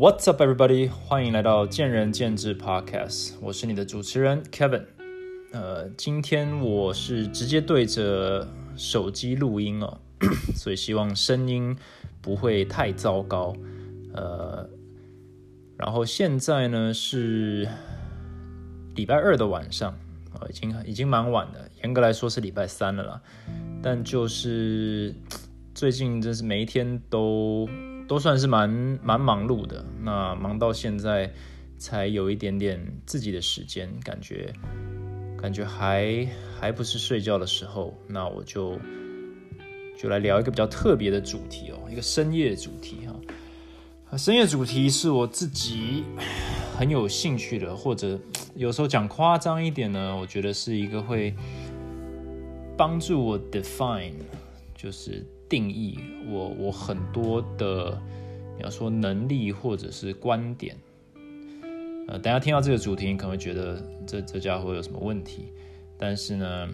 What's up, everybody？欢迎来到见仁见智 Podcast，我是你的主持人 Kevin。呃，今天我是直接对着手机录音哦，所以希望声音不会太糟糕。呃，然后现在呢是礼拜二的晚上，啊，已经已经蛮晚的，严格来说是礼拜三了啦。但就是最近真是每一天都。都算是蛮蛮忙碌的，那忙到现在才有一点点自己的时间，感觉感觉还还不是睡觉的时候，那我就就来聊一个比较特别的主题哦，一个深夜主题哈。深夜主题是我自己很有兴趣的，或者有时候讲夸张一点呢，我觉得是一个会帮助我 define，就是。定义我我很多的，你要说能力或者是观点，呃，等下听到这个主题，你可能会觉得这这家伙有什么问题，但是呢，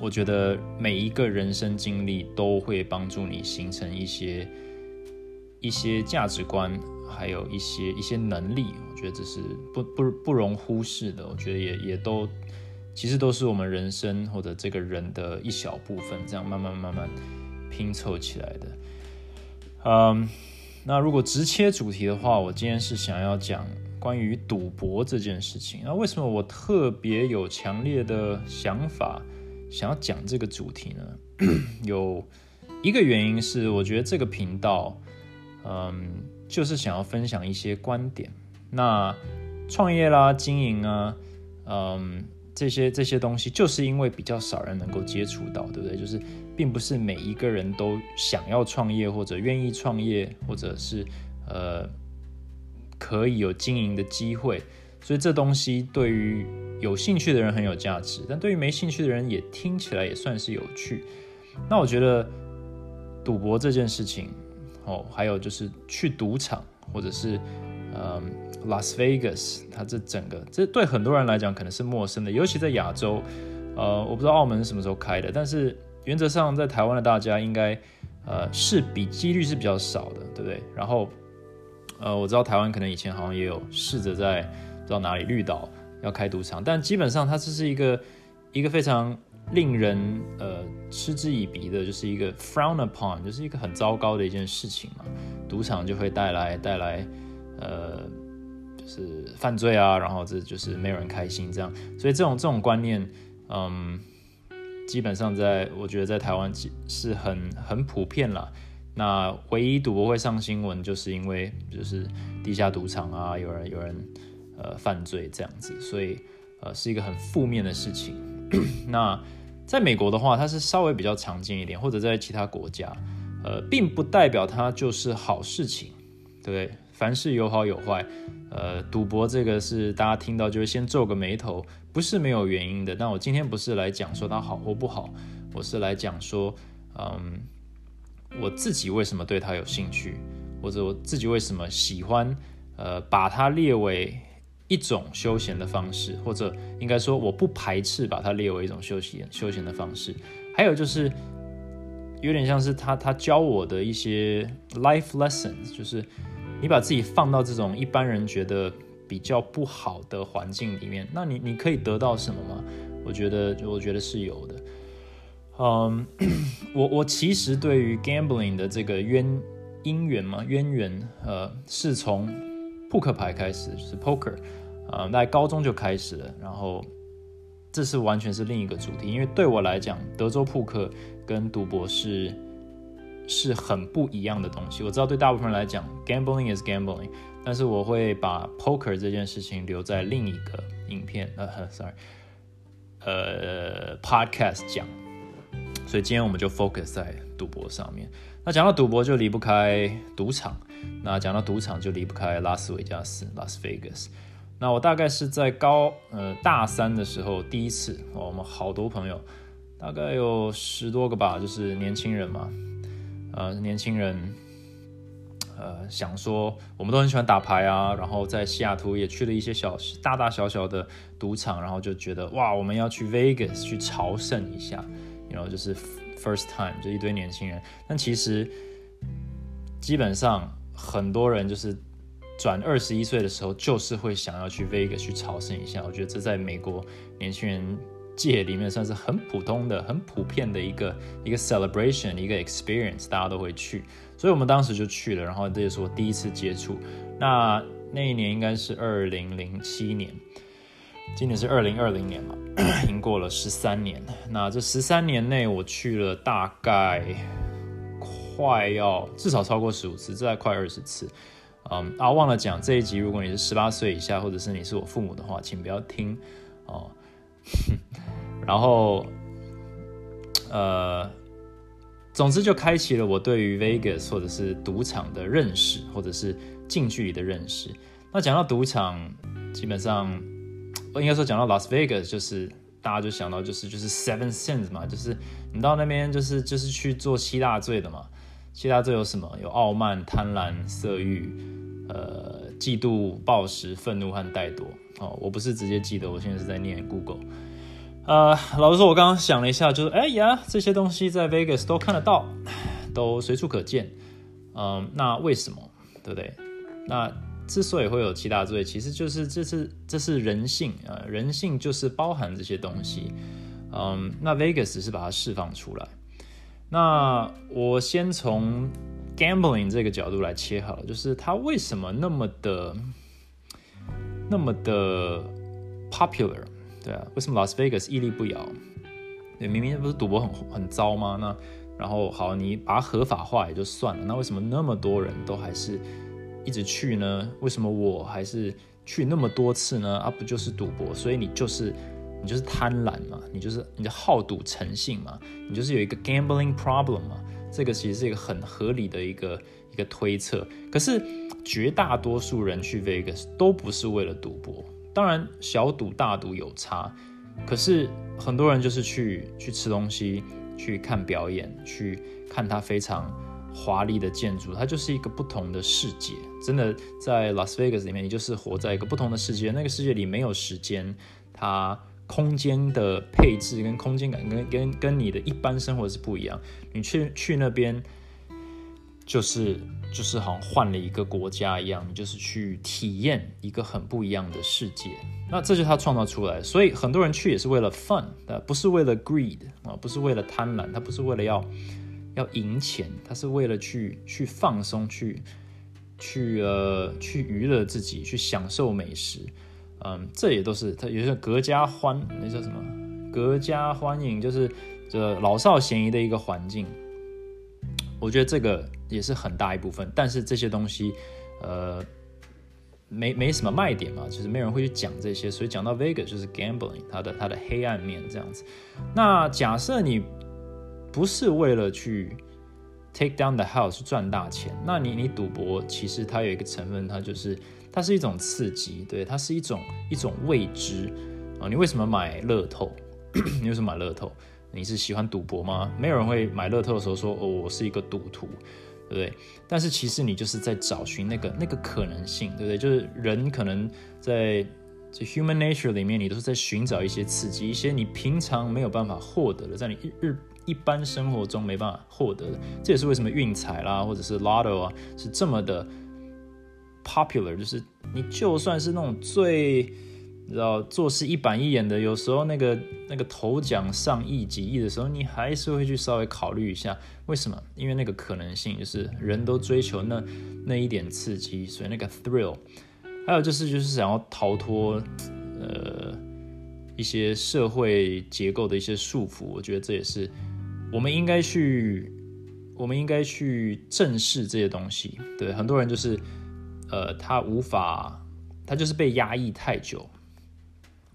我觉得每一个人生经历都会帮助你形成一些一些价值观，还有一些一些能力，我觉得这是不不不容忽视的。我觉得也也都其实都是我们人生或者这个人的一小部分，这样慢慢慢慢。拼凑起来的，嗯，那如果直切主题的话，我今天是想要讲关于赌博这件事情。那为什么我特别有强烈的想法想要讲这个主题呢？有一个原因是，我觉得这个频道，嗯，就是想要分享一些观点。那创业啦、经营啊，嗯。这些这些东西，就是因为比较少人能够接触到，对不对？就是并不是每一个人都想要创业，或者愿意创业，或者是呃可以有经营的机会。所以这东西对于有兴趣的人很有价值，但对于没兴趣的人也听起来也算是有趣。那我觉得赌博这件事情，哦，还有就是去赌场，或者是嗯。Las Vegas，它这整个这对很多人来讲可能是陌生的，尤其在亚洲。呃，我不知道澳门是什么时候开的，但是原则上在台湾的大家应该呃是比几率是比较少的，对不对？然后呃，我知道台湾可能以前好像也有试着在不知道哪里绿岛要开赌场，但基本上它这是一个一个非常令人呃嗤之以鼻的，就是一个 frown upon，就是一个很糟糕的一件事情嘛。赌场就会带来带来呃。就是犯罪啊，然后这就是没有人开心这样，所以这种这种观念，嗯，基本上在我觉得在台湾是很很普遍了。那唯一赌博会上新闻，就是因为就是地下赌场啊，有人有人呃犯罪这样子，所以呃是一个很负面的事情。那在美国的话，它是稍微比较常见一点，或者在其他国家，呃，并不代表它就是好事情，对不对？凡事有好有坏，呃，赌博这个是大家听到就会先皱个眉头，不是没有原因的。但我今天不是来讲说它好或不好，我是来讲说，嗯，我自己为什么对它有兴趣，或者我自己为什么喜欢，呃，把它列为一种休闲的方式，或者应该说我不排斥把它列为一种休闲休闲的方式。还有就是有点像是他他教我的一些 life lessons，就是。你把自己放到这种一般人觉得比较不好的环境里面，那你你可以得到什么吗？我觉得，我觉得是有的。嗯，我我其实对于 gambling 的这个渊因缘嘛渊源，呃，是从扑克牌开始，是 poker，啊，在高中就开始了。然后这是完全是另一个主题，因为对我来讲，德州扑克跟赌博是。是很不一样的东西。我知道对大部分人来讲，gambling is gambling，但是我会把 poker 这件事情留在另一个影片，呃，sorry，呃，podcast 讲。所以今天我们就 focus 在赌博上面。那讲到赌博就离不开赌场，那讲到赌场就离不开拉斯维加斯 （Las Vegas）。那我大概是在高呃大三的时候第一次，我们好多朋友，大概有十多个吧，就是年轻人嘛。呃，年轻人，呃，想说我们都很喜欢打牌啊，然后在西雅图也去了一些小大大小小的赌场，然后就觉得哇，我们要去 Vegas 去朝圣一下，然后就是 first time 就一堆年轻人，但其实基本上很多人就是转二十一岁的时候，就是会想要去 Vegas 去朝圣一下。我觉得这在美国年轻人界里面算是很普通的、很普遍的一个一个 celebration，一个 experience，大家都会去。所以我们当时就去了，然后这也是我第一次接触。那那一年应该是二零零七年，今年是二零二零年嘛，已经过了十三年。那这十三年内，我去了大概快要至少超过十五次，这在快二十次。嗯啊，忘了讲这一集，如果你是十八岁以下，或者是你是我父母的话，请不要听哦。然后，呃，总之就开启了我对于 Vegas 或者是赌场的认识，或者是近距离的认识。那讲到赌场，基本上我应该说讲到 Las Vegas，就是大家就想到就是就是 Seven Sins 嘛，就是你到那边就是就是去做七大罪的嘛。七大罪有什么？有傲慢、贪婪、色欲。呃，嫉妒、暴食、愤怒和怠惰。哦，我不是直接记得，我现在是在念 Google。呃，老实说，我刚刚想了一下，就是哎呀，这些东西在 Vegas 都看得到，都随处可见。嗯，那为什么？对不对？那之所以会有七大罪，其实就是这是这是人性啊，人性就是包含这些东西。嗯，那 Vegas 是把它释放出来。那我先从。Gambling 这个角度来切好了，就是它为什么那么的那么的 popular，对啊，为什么 Las Vegas 屹立不摇？对，明明不是赌博很很糟吗？那然后好，你把它合法化也就算了，那为什么那么多人都还是一直去呢？为什么我还是去那么多次呢？啊，不就是赌博？所以你就是你就是贪婪嘛，你就是你的好赌成性嘛，你就是有一个 gambling problem 嘛。这个其实是一个很合理的一个一个推测，可是绝大多数人去 Vegas 都不是为了赌博，当然小赌大赌有差，可是很多人就是去去吃东西，去看表演，去看它非常华丽的建筑，它就是一个不同的世界。真的在 Las Vegas 里面，你就是活在一个不同的世界，那个世界里没有时间，它。空间的配置跟空间感跟跟跟你的一般生活是不一样。你去去那边，就是就是好像换了一个国家一样，你就是去体验一个很不一样的世界。那这就是他创造出来，所以很多人去也是为了 fun，啊，不是为了 greed 啊，不是为了贪婪，他不是为了要要赢钱，他是为了去去放松，去去呃去娱乐自己，去享受美食。嗯，这也都是他有些隔家欢，那叫什么？隔家欢迎，就是这老少咸宜的一个环境。我觉得这个也是很大一部分，但是这些东西，呃，没没什么卖点嘛，就是没有人会去讲这些，所以讲到 Vega 就是 gambling，它的它的黑暗面这样子。那假设你不是为了去 take down the house 赚大钱，那你你赌博其实它有一个成分，它就是。它是一种刺激，对，它是一种一种未知啊。你为什么买乐透？你为什么买乐透？你是喜欢赌博吗？没有人会买乐透的时候说：“哦，我是一个赌徒，对不对？”但是其实你就是在找寻那个那个可能性，对不对？就是人可能在这 human nature 里面，你都是在寻找一些刺激，一些你平常没有办法获得的，在你日一般生活中没办法获得的。这也是为什么运彩啦，或者是 lotto 啊，是这么的。Popular 就是你就算是那种最你知道做事一板一眼的，有时候那个那个头奖上亿几亿的时候，你还是会去稍微考虑一下，为什么？因为那个可能性就是人都追求那那一点刺激，所以那个 thrill。还有就是就是想要逃脱呃一些社会结构的一些束缚，我觉得这也是我们应该去我们应该去正视这些东西。对很多人就是。呃，他无法，他就是被压抑太久，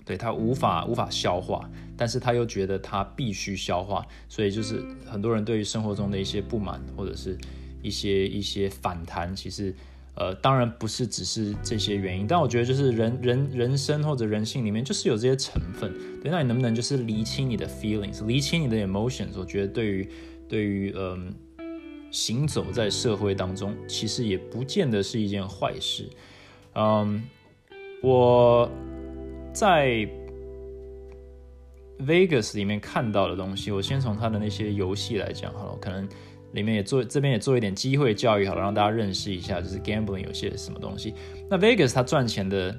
对他无法无法消化，但是他又觉得他必须消化，所以就是很多人对于生活中的一些不满或者是一些一些反弹，其实呃，当然不是只是这些原因，但我觉得就是人人人生或者人性里面就是有这些成分，对，那你能不能就是厘清你的 feelings，厘清你的 emotions？我觉得对于对于嗯。行走在社会当中，其实也不见得是一件坏事。嗯，我在 Vegas 里面看到的东西，我先从他的那些游戏来讲好了。可能里面也做这边也做一点机会教育，好了，让大家认识一下，就是 gambling 有些什么东西。那 Vegas 它赚钱的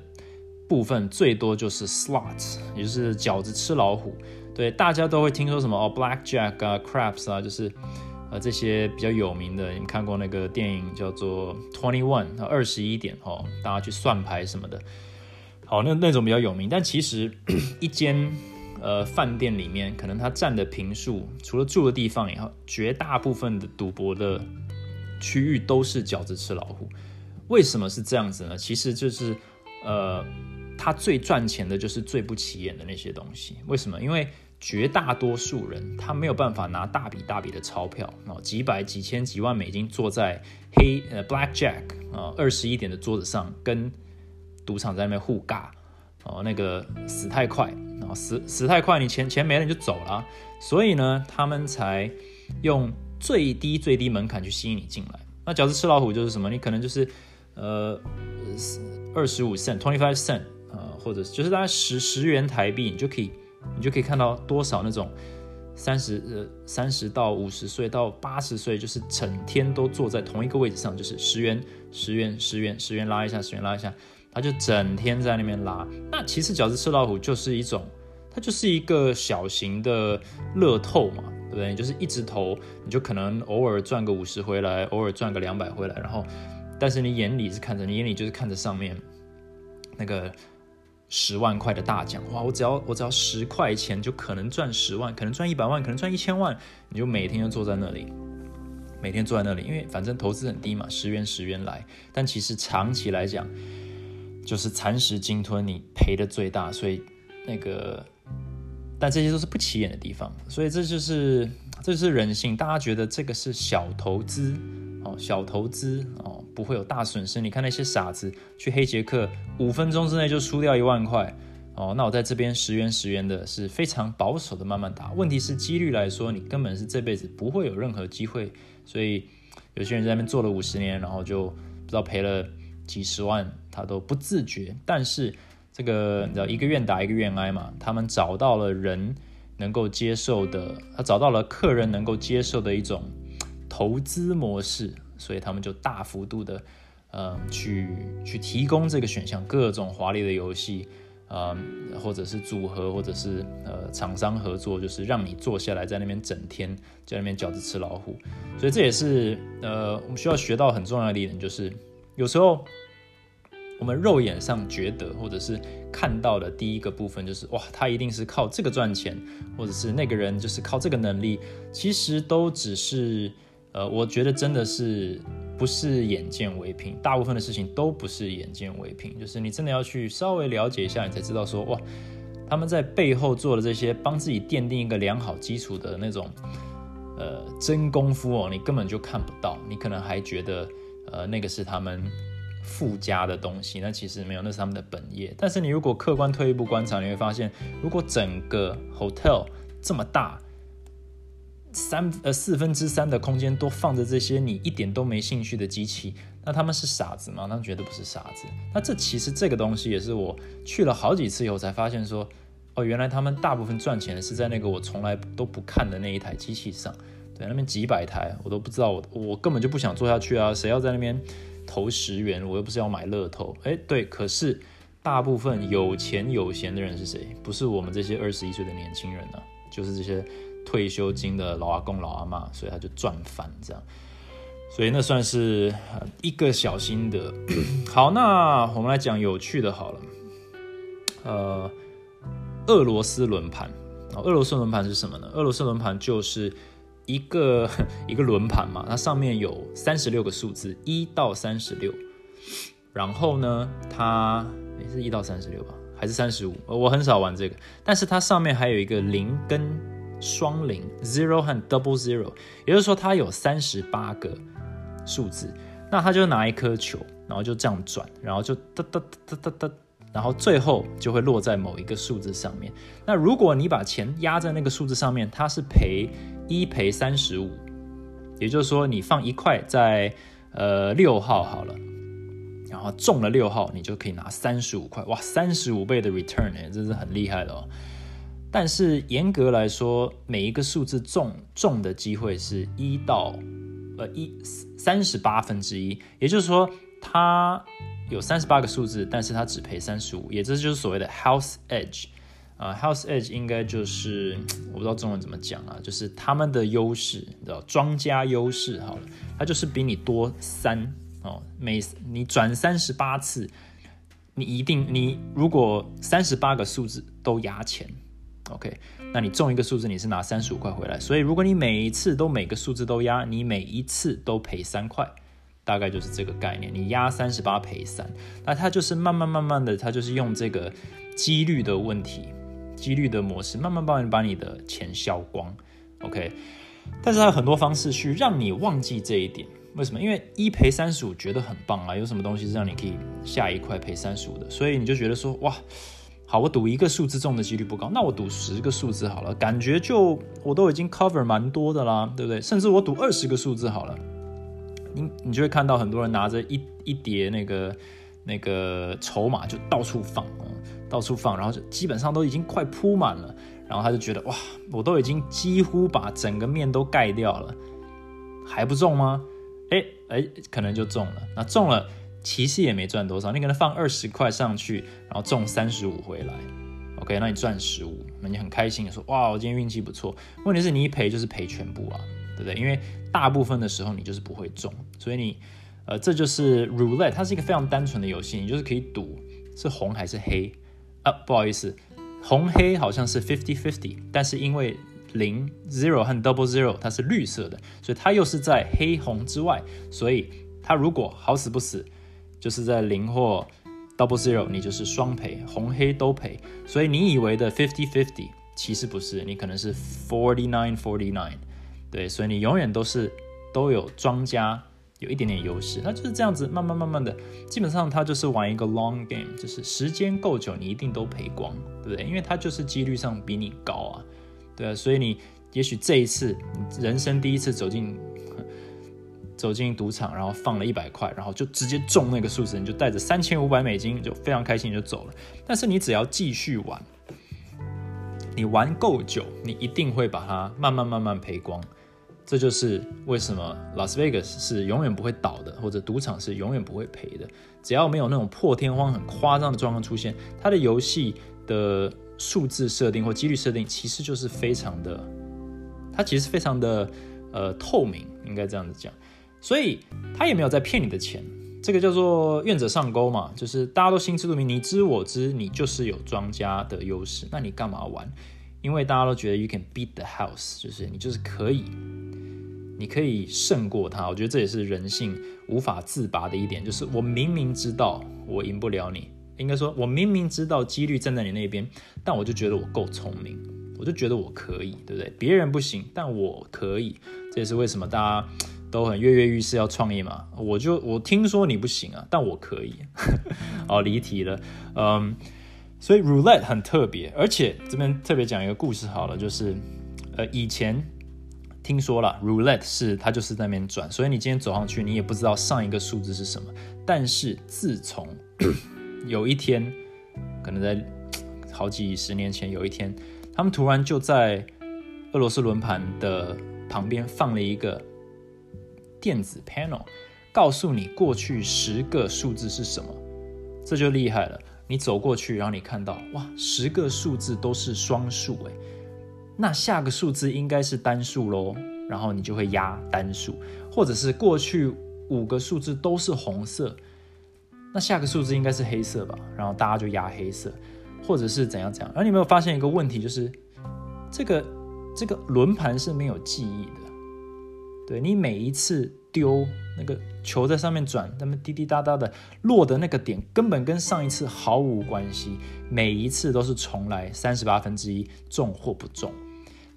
部分最多就是 slots，也就是饺子吃老虎。对，大家都会听说什么哦，blackjack 啊，craps 啊，就是呃这些比较有名的。你看过那个电影叫做 Twenty One，二十一点哦，大家去算牌什么的。好，那那种比较有名，但其实一间。呃，饭店里面可能他占的平数，除了住的地方以后，绝大部分的赌博的区域都是饺子吃老虎。为什么是这样子呢？其实就是，呃，他最赚钱的就是最不起眼的那些东西。为什么？因为绝大多数人他没有办法拿大笔大笔的钞票啊，几百、几千、几万美金坐在黑呃 Black Jack 啊二十一点的桌子上，跟赌场在那边互尬。哦，那个死太快，然后死死太快，你钱钱没了你就走了，所以呢，他们才用最低最低门槛去吸引你进来。那饺子吃老虎就是什么？你可能就是呃二十五 cent twenty five cent 啊，或者就是大概十十元台币，你就可以你就可以看到多少那种三十呃三十到五十岁到八十岁，就是整天都坐在同一个位置上，就是十元十元十元十元拉一下，十元拉一下。他就整天在那边拉，那其实饺子吃老虎就是一种，它就是一个小型的乐透嘛，对不对？就是一直投，你就可能偶尔赚个五十回来，偶尔赚个两百回来，然后，但是你眼里是看着，你眼里就是看着上面那个十万块的大奖，哇！我只要我只要十块钱就可能赚十万，可能赚一百万，可能赚一千万，你就每天就坐在那里，每天坐在那里，因为反正投资很低嘛，十元十元来，但其实长期来讲。就是蚕食鲸吞，你赔的最大，所以那个，但这些都是不起眼的地方，所以这就是这是人性。大家觉得这个是小投资哦，小投资哦，不会有大损失。你看那些傻子去黑杰克，五分钟之内就输掉一万块哦。那我在这边十元十元的是非常保守的慢慢打。问题是几率来说，你根本是这辈子不会有任何机会。所以有些人在那边做了五十年，然后就不知道赔了。几十万他都不自觉，但是这个你知道一个愿打一个愿挨嘛？他们找到了人能够接受的，他找到了客人能够接受的一种投资模式，所以他们就大幅度的呃去去提供这个选项，各种华丽的游戏，呃或者是组合，或者是呃厂商合作，就是让你坐下来在那边整天在那边饺子吃老虎，所以这也是呃我们需要学到很重要的一点，就是有时候。我们肉眼上觉得，或者是看到的第一个部分，就是哇，他一定是靠这个赚钱，或者是那个人就是靠这个能力，其实都只是，呃，我觉得真的是不是眼见为凭，大部分的事情都不是眼见为凭，就是你真的要去稍微了解一下，你才知道说，哇，他们在背后做的这些，帮自己奠定一个良好基础的那种，呃，真功夫哦，你根本就看不到，你可能还觉得，呃，那个是他们。附加的东西，那其实没有，那是他们的本业。但是你如果客观退一步观察，你会发现，如果整个 hotel 这么大，三呃四分之三的空间都放着这些你一点都没兴趣的机器，那他们是傻子吗？那绝对不是傻子。那这其实这个东西也是我去了好几次以后才发现说，哦，原来他们大部分赚钱的是在那个我从来都不看的那一台机器上。对，那边几百台我都不知道，我我根本就不想做下去啊！谁要在那边？投十元，我又不是要买乐透，哎，对，可是大部分有钱有闲的人是谁？不是我们这些二十一岁的年轻人呢，就是这些退休金的老阿公老阿妈，所以他就赚翻这样，所以那算是一个小心得。好，那我们来讲有趣的，好了，呃，俄罗斯轮盘，俄罗斯轮盘是什么呢？俄罗斯轮盘就是。一个 一个轮盘嘛，它上面有三十六个数字，一到三十六。然后呢，它也是一到三十六吧，还是三十五？我很少玩这个，但是它上面还有一个零跟双零，zero 和 double zero，也就是说它有三十八个数字。那他就拿一颗球，然后就这样转，然后就哒哒哒哒哒，然后最后就会落在某一个数字上面。那如果你把钱压在那个数字上面，它是赔。一赔三十五，也就是说你放一块在呃六号好了，然后中了六号，你就可以拿三十五块，哇，三十五倍的 return 哎，这是很厉害的哦。但是严格来说，每一个数字中中的机会是一到呃一三十八分之一，也就是说它有三十八个数字，但是它只赔三十五，也这就是所谓的 house edge。啊，house edge 应该就是我不知道中文怎么讲啊，就是他们的优势，你知道庄家优势好了，它就是比你多三哦，每你转三十八次，你一定你如果三十八个数字都压钱，OK，那你中一个数字你是拿三十五块回来，所以如果你每一次都每个数字都压，你每一次都赔三块，大概就是这个概念，你压三十八赔三，那它就是慢慢慢慢的，它就是用这个几率的问题。几率的模式，慢慢帮你把你的钱消光，OK。但是它有很多方式去让你忘记这一点。为什么？因为一赔三十五觉得很棒啊，有什么东西是让你可以下一块赔三十五的？所以你就觉得说，哇，好，我赌一个数字中的几率不高，那我赌十个数字好了，感觉就我都已经 cover 蛮多的啦，对不对？甚至我赌二十个数字好了，你你就会看到很多人拿着一一叠那个那个筹码就到处放。到处放，然后就基本上都已经快铺满了，然后他就觉得哇，我都已经几乎把整个面都盖掉了，还不中吗？哎哎，可能就中了。那中了，其实也没赚多少，你可能放二十块上去，然后中三十五回来，OK，那你赚十五，那你很开心，说哇，我今天运气不错。问题是你一赔就是赔全部啊，对不对？因为大部分的时候你就是不会中，所以你呃，这就是 roulette，它是一个非常单纯的游戏，你就是可以赌是红还是黑。啊，不好意思，红黑好像是 fifty fifty，但是因为零 zero 和 double zero 它是绿色的，所以它又是在黑红之外，所以它如果好死不死就是在零或 double zero，你就是双赔，红黑都赔。所以你以为的 fifty fifty 其实不是，你可能是 forty nine forty nine，对，所以你永远都是都有庄家。有一点点优势，那就是这样子，慢慢慢慢的，基本上它就是玩一个 long game，就是时间够久，你一定都赔光，对不对？因为它就是几率上比你高啊，对啊，所以你也许这一次人生第一次走进走进赌场，然后放了一百块，然后就直接中那个数字，你就带着三千五百美金就非常开心就走了。但是你只要继续玩，你玩够久，你一定会把它慢慢慢慢赔光。这就是为什么拉斯维加斯是永远不会倒的，或者赌场是永远不会赔的。只要没有那种破天荒、很夸张的状况出现，它的游戏的数字设定或几率设定其实就是非常的，它其实非常的呃透明，应该这样子讲。所以他也没有在骗你的钱，这个叫做愿者上钩嘛，就是大家都心知肚明，你知我知，你就是有庄家的优势，那你干嘛玩？因为大家都觉得 you can beat the house，就是你就是可以。你可以胜过他，我觉得这也是人性无法自拔的一点，就是我明明知道我赢不了你，应该说我明明知道几率站在你那边，但我就觉得我够聪明，我就觉得我可以，对不对？别人不行，但我可以，这也是为什么大家都很跃跃欲试要创业嘛。我就我听说你不行啊，但我可以。哦，离题了，嗯，所以 roulette 很特别，而且这边特别讲一个故事好了，就是呃以前。听说了，roulette 是它就是在那边转，所以你今天走上去，你也不知道上一个数字是什么。但是自从 有一天，可能在好几十年前，有一天，他们突然就在俄罗斯轮盘的旁边放了一个电子 panel，告诉你过去十个数字是什么，这就厉害了。你走过去，然后你看到，哇，十个数字都是双数，诶。那下个数字应该是单数喽，然后你就会压单数，或者是过去五个数字都是红色，那下个数字应该是黑色吧，然后大家就压黑色，或者是怎样怎样。而你有没有发现一个问题，就是这个这个轮盘是没有记忆的，对你每一次丢那个球在上面转，那么滴滴答答的落的那个点根本跟上一次毫无关系，每一次都是重来三十八分之一中或不中。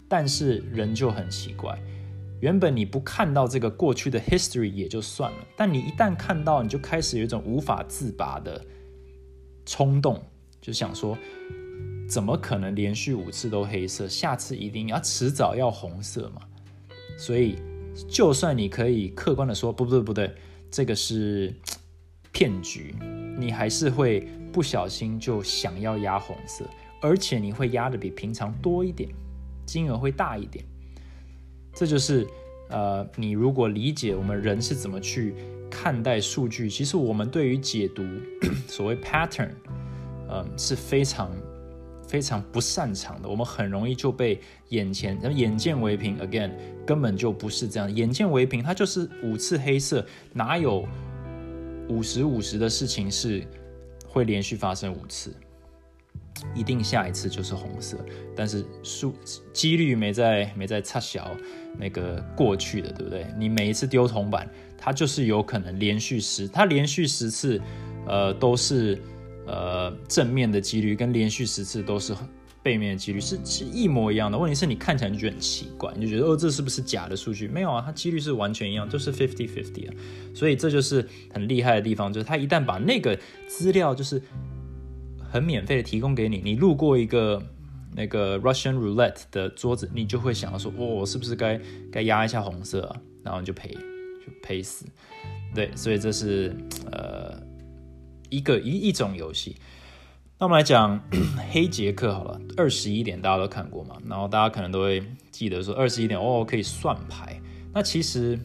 但是人就很奇怪，原本你不看到这个过去的 history 也就算了，但你一旦看到，你就开始有一种无法自拔的冲动，就想说，怎么可能连续五次都黑色？下次一定要迟早要红色嘛？所以，就算你可以客观的说，不对不对，这个是骗局，你还是会不小心就想要压红色，而且你会压的比平常多一点。金额会大一点，这就是呃，你如果理解我们人是怎么去看待数据，其实我们对于解读 所谓 pattern，嗯，是非常非常不擅长的。我们很容易就被眼前，眼见为凭，again，根本就不是这样。眼见为凭，它就是五次黑色，哪有五十五十的事情是会连续发生五次？一定下一次就是红色，但是数几率没在没在差小那个过去的，对不对？你每一次丢铜板，它就是有可能连续十，它连续十次，呃，都是呃正面的几率，跟连续十次都是背面的几率是是一模一样的。问题是你看起来就觉得很奇怪，你就觉得哦，这是不是假的数据？没有啊，它几率是完全一样，都是 fifty fifty 啊。所以这就是很厉害的地方，就是它一旦把那个资料就是。很免费的提供给你，你路过一个那个 Russian Roulette 的桌子，你就会想要说，哦，我是不是该该压一下红色啊？然后你就赔，就赔死。对，所以这是呃一个一一种游戏。那我们来讲 黑杰克好了，二十一点大家都看过嘛，然后大家可能都会记得说二十一点哦可以算牌。那其实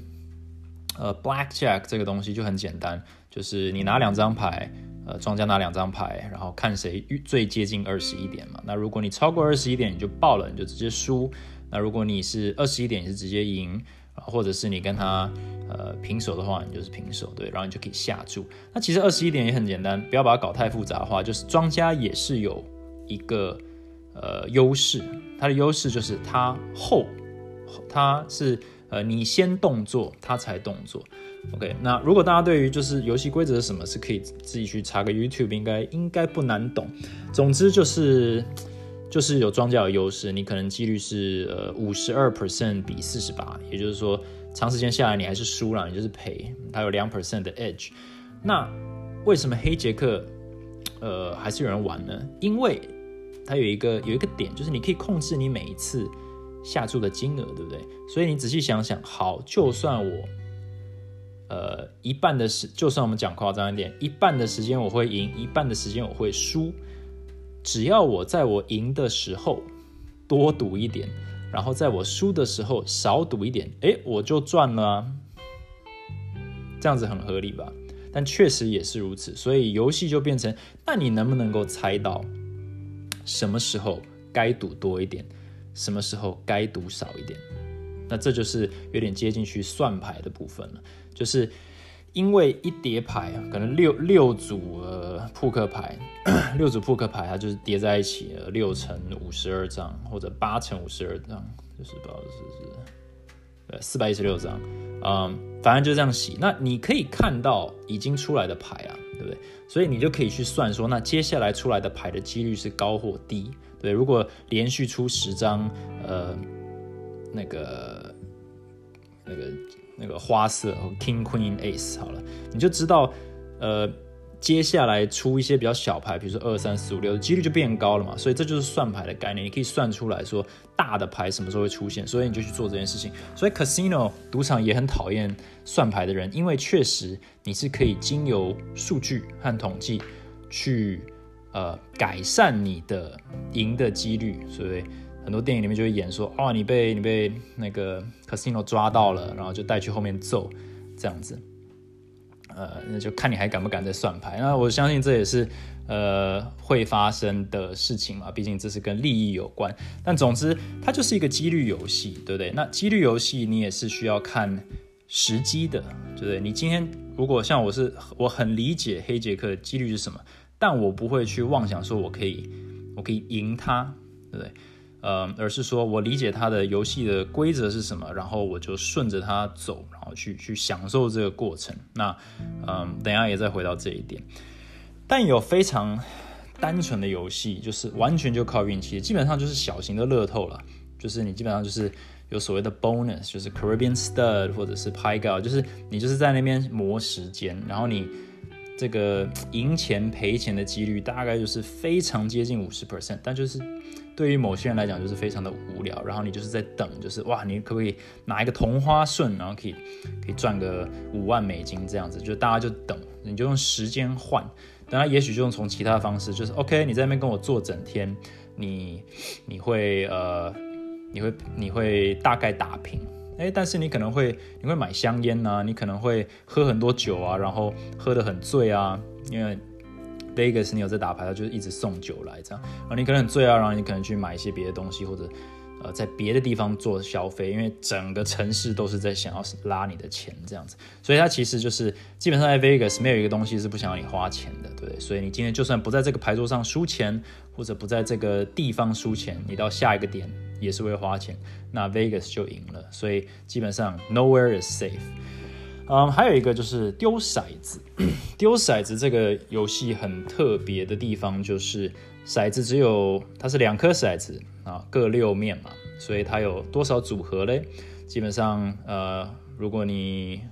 呃 Black Jack 这个东西就很简单，就是你拿两张牌。呃，庄家拿两张牌，然后看谁最接近二十一点嘛。那如果你超过二十一点，你就爆了，你就直接输。那如果你是二十一点，你是直接赢，或者是你跟他呃平手的话，你就是平手，对，然后你就可以下注。那其实二十一点也很简单，不要把它搞太复杂化。就是庄家也是有一个呃优势，它的优势就是它后，它是呃你先动作，它才动作。OK，那如果大家对于就是游戏规则是什么，是可以自己去查个 YouTube，应该应该不难懂。总之就是就是有庄家有优势，你可能几率是呃五十二 percent 比四十八，也就是说长时间下来你还是输了，你就是赔。它有两 percent 的 edge。那为什么黑杰克呃还是有人玩呢？因为它有一个有一个点，就是你可以控制你每一次下注的金额，对不对？所以你仔细想想，好，就算我。呃，一半的时，就算我们讲夸张一点，一半的时间我会赢，一半的时间我会输。只要我在我赢的时候多赌一点，然后在我输的时候少赌一点，哎，我就赚了。这样子很合理吧？但确实也是如此，所以游戏就变成，那你能不能够猜到什么时候该赌多一点，什么时候该赌少一点？那这就是有点接近去算牌的部分了。就是因为一叠牌啊，可能六六组呃扑克牌，六组扑克牌它就是叠在一起，六乘五十二张或者八乘五十二张，就是不知道是是对四百一十六张，嗯，反正就这样洗。那你可以看到已经出来的牌啊，对不对？所以你就可以去算说，那接下来出来的牌的几率是高或低，对？如果连续出十张，呃，那个那个。那个花色 King Queen Ace 好了，你就知道，呃，接下来出一些比较小牌，比如说二三四五六，几率就变高了嘛。所以这就是算牌的概念，你可以算出来说大的牌什么时候会出现，所以你就去做这件事情。所以 Casino 赌场也很讨厌算牌的人，因为确实你是可以经由数据和统计去呃改善你的赢的几率，所以。很多电影里面就会演说，哦，你被你被那个 casino 抓到了，然后就带去后面揍，这样子，呃，那就看你还敢不敢再算牌。那我相信这也是呃会发生的事情嘛，毕竟这是跟利益有关。但总之，它就是一个几率游戏，对不对？那几率游戏你也是需要看时机的，对不对？你今天如果像我是我很理解黑杰克的几率是什么，但我不会去妄想说我可以我可以赢他，对不对？呃，而是说我理解它的游戏的规则是什么，然后我就顺着它走，然后去去享受这个过程。那，嗯，等下也再回到这一点。但有非常单纯的游戏，就是完全就靠运气，基本上就是小型的乐透了。就是你基本上就是有所谓的 bonus，就是 Caribbean Stud 或者是 Pie Go，就是你就是在那边磨时间，然后你这个赢钱赔钱的几率大概就是非常接近五十 percent，但就是。对于某些人来讲，就是非常的无聊。然后你就是在等，就是哇，你可不可以拿一个同花顺，然后可以可以赚个五万美金这样子？就大家就等，你就用时间换。当然，也许就用从其他方式，就是 OK，你在那边跟我做整天，你你会呃，你会你会大概打平哎，但是你可能会你会买香烟呐，你可能会喝很多酒啊，然后喝得很醉啊，因为 Vegas 你有在打牌，他就是一直送酒来这样，然后你可能很醉啊，然后你可能去买一些别的东西或者。呃，在别的地方做消费，因为整个城市都是在想要拉你的钱这样子，所以它其实就是基本上在 Vegas 没有一个东西是不想要你花钱的，对？所以你今天就算不在这个牌桌上输钱，或者不在这个地方输钱，你到下一个点也是会花钱，那 Vegas 就赢了。所以基本上 nowhere is safe。嗯，还有一个就是丢骰子，丢骰子这个游戏很特别的地方就是骰子只有它是两颗骰子。啊，各六面嘛，所以它有多少组合嘞？基本上，呃，如果你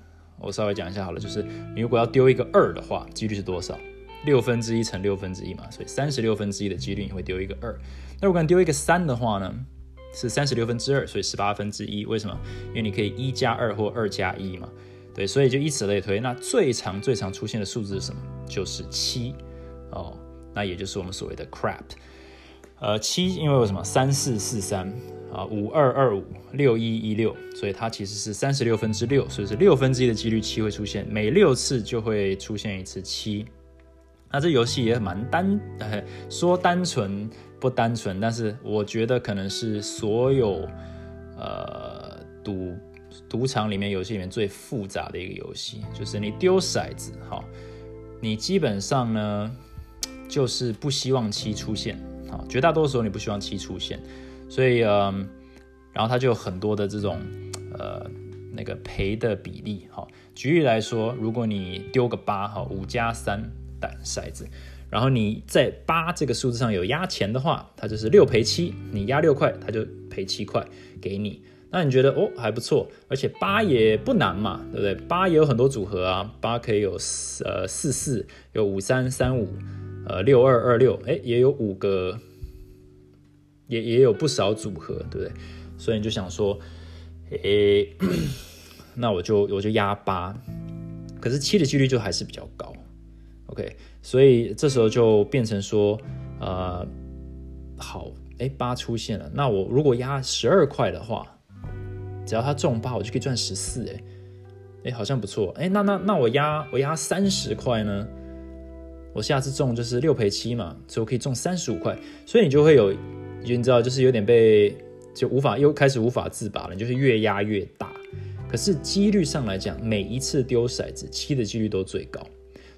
我稍微讲一下好了，就是你如果要丢一个二的话，几率是多少？六分之一乘六分之一嘛，所以三十六分之一的几率你会丢一个二。那如果你丢一个三的话呢，是三十六分之二，所以十八分之一。为什么？因为你可以一加二或二加一嘛，对，所以就以此类推。那最常最常出现的数字是什么？就是七哦，那也就是我们所谓的 crap。呃，七，因为为什么三四四三啊，五二二五六一一六，所以它其实是三十六分之六，所以是六分之一的几率七会出现，每六次就会出现一次七。那这游戏也蛮单，说单纯不单纯，但是我觉得可能是所有呃赌赌场里面游戏里面最复杂的一个游戏，就是你丢骰子，哈，你基本上呢就是不希望七出现。好，绝大多数时候你不希望七出现，所以嗯，然后它就有很多的这种呃那个赔的比例。好，举例来说，如果你丢个八，哈，五加三胆骰子，然后你在八这个数字上有压钱的话，它就是六赔七，你压六块，它就赔七块给你。那你觉得哦还不错，而且八也不难嘛，对不对？八也有很多组合啊，八可以有四呃四四，有五三三五。呃，六二二六，哎，也有五个，也也有不少组合，对不对？所以你就想说，哎，那我就我就压八，可是七的几率就还是比较高，OK？所以这时候就变成说，呃，好，哎，八出现了，那我如果压十二块的话，只要它中八，我就可以赚十四，哎，哎，好像不错，哎，那那那我压我压三十块呢？我下次中就是六赔七嘛，所以我可以中三十五块，所以你就会有，你知道，就是有点被就无法又开始无法自拔了，你就是越压越大。可是几率上来讲，每一次丢骰子七的几率都最高，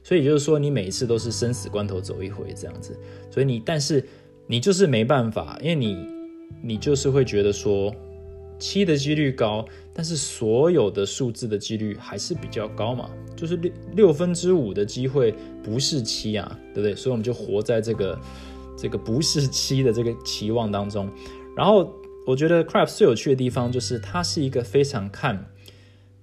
所以就是说你每一次都是生死关头走一回这样子。所以你但是你就是没办法，因为你你就是会觉得说七的几率高。但是所有的数字的几率还是比较高嘛，就是六六分之五的机会不是七啊，对不对？所以我们就活在这个这个不是七的这个期望当中。然后我觉得 Craps 最有趣的地方就是它是一个非常看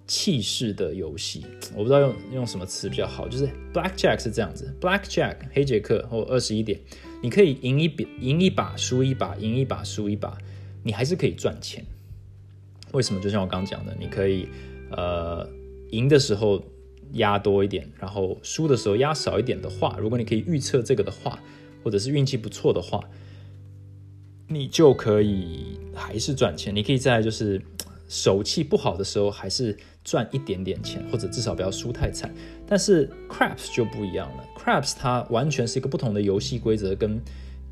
气势的游戏。我不知道用用什么词比较好，就是 Blackjack 是这样子，Blackjack 黑杰克或二十一点，你可以赢一笔赢一把输一把赢一把输一把，你还是可以赚钱。为什么？就像我刚刚讲的，你可以，呃，赢的时候压多一点，然后输的时候压少一点的话，如果你可以预测这个的话，或者是运气不错的话，你就可以还是赚钱。你可以在就是手气不好的时候还是赚一点点钱，或者至少不要输太惨。但是 Craps 就不一样了，Craps 它完全是一个不同的游戏规则跟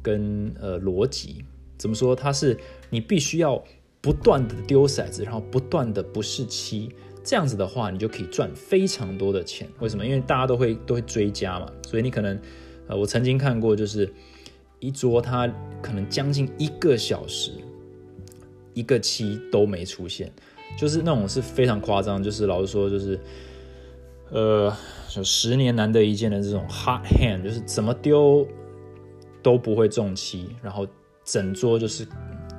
跟呃逻辑。怎么说？它是你必须要。不断的丢骰子，然后不断的不是七，这样子的话，你就可以赚非常多的钱。为什么？因为大家都会都会追加嘛，所以你可能，呃，我曾经看过，就是一桌它可能将近一个小时，一个七都没出现，就是那种是非常夸张，就是老实说，就是呃，有十年难得一见的这种 hot hand，就是怎么丢都不会中七，然后整桌就是。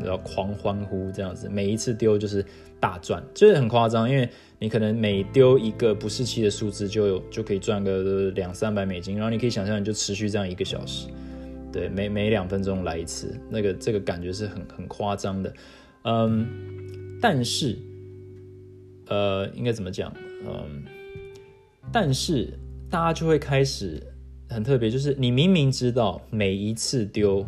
要狂欢呼这样子，每一次丢就是大赚，就是很夸张，因为你可能每丢一个不是七的数字，就有就可以赚个两三百美金，然后你可以想象，你就持续这样一个小时，对，每每两分钟来一次，那个这个感觉是很很夸张的，嗯，但是，呃，应该怎么讲？嗯，但是大家就会开始很特别，就是你明明知道每一次丢。